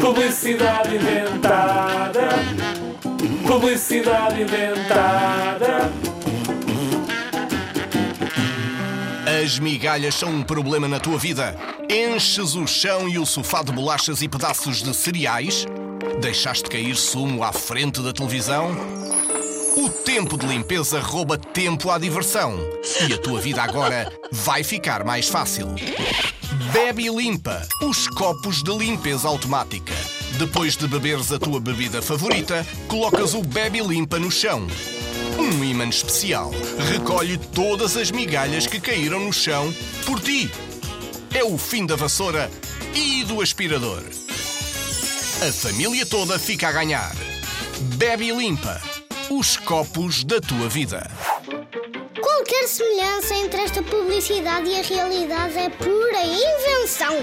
Publicidade inventada. Publicidade inventada. As migalhas são um problema na tua vida? Enches o chão e o sofá de bolachas e pedaços de cereais? Deixaste cair sumo à frente da televisão? O tempo de limpeza rouba tempo à diversão. E a tua vida agora vai ficar mais fácil. Bebe e limpa os copos de limpeza automática. Depois de beberes a tua bebida favorita, colocas o Bebe Limpa no chão. Um ímã especial recolhe todas as migalhas que caíram no chão por ti. É o fim da vassoura e do aspirador. A família toda fica a ganhar. Bebe e limpa os copos da tua vida. Qualquer semelhança entre esta publicidade e a realidade é pura invenção.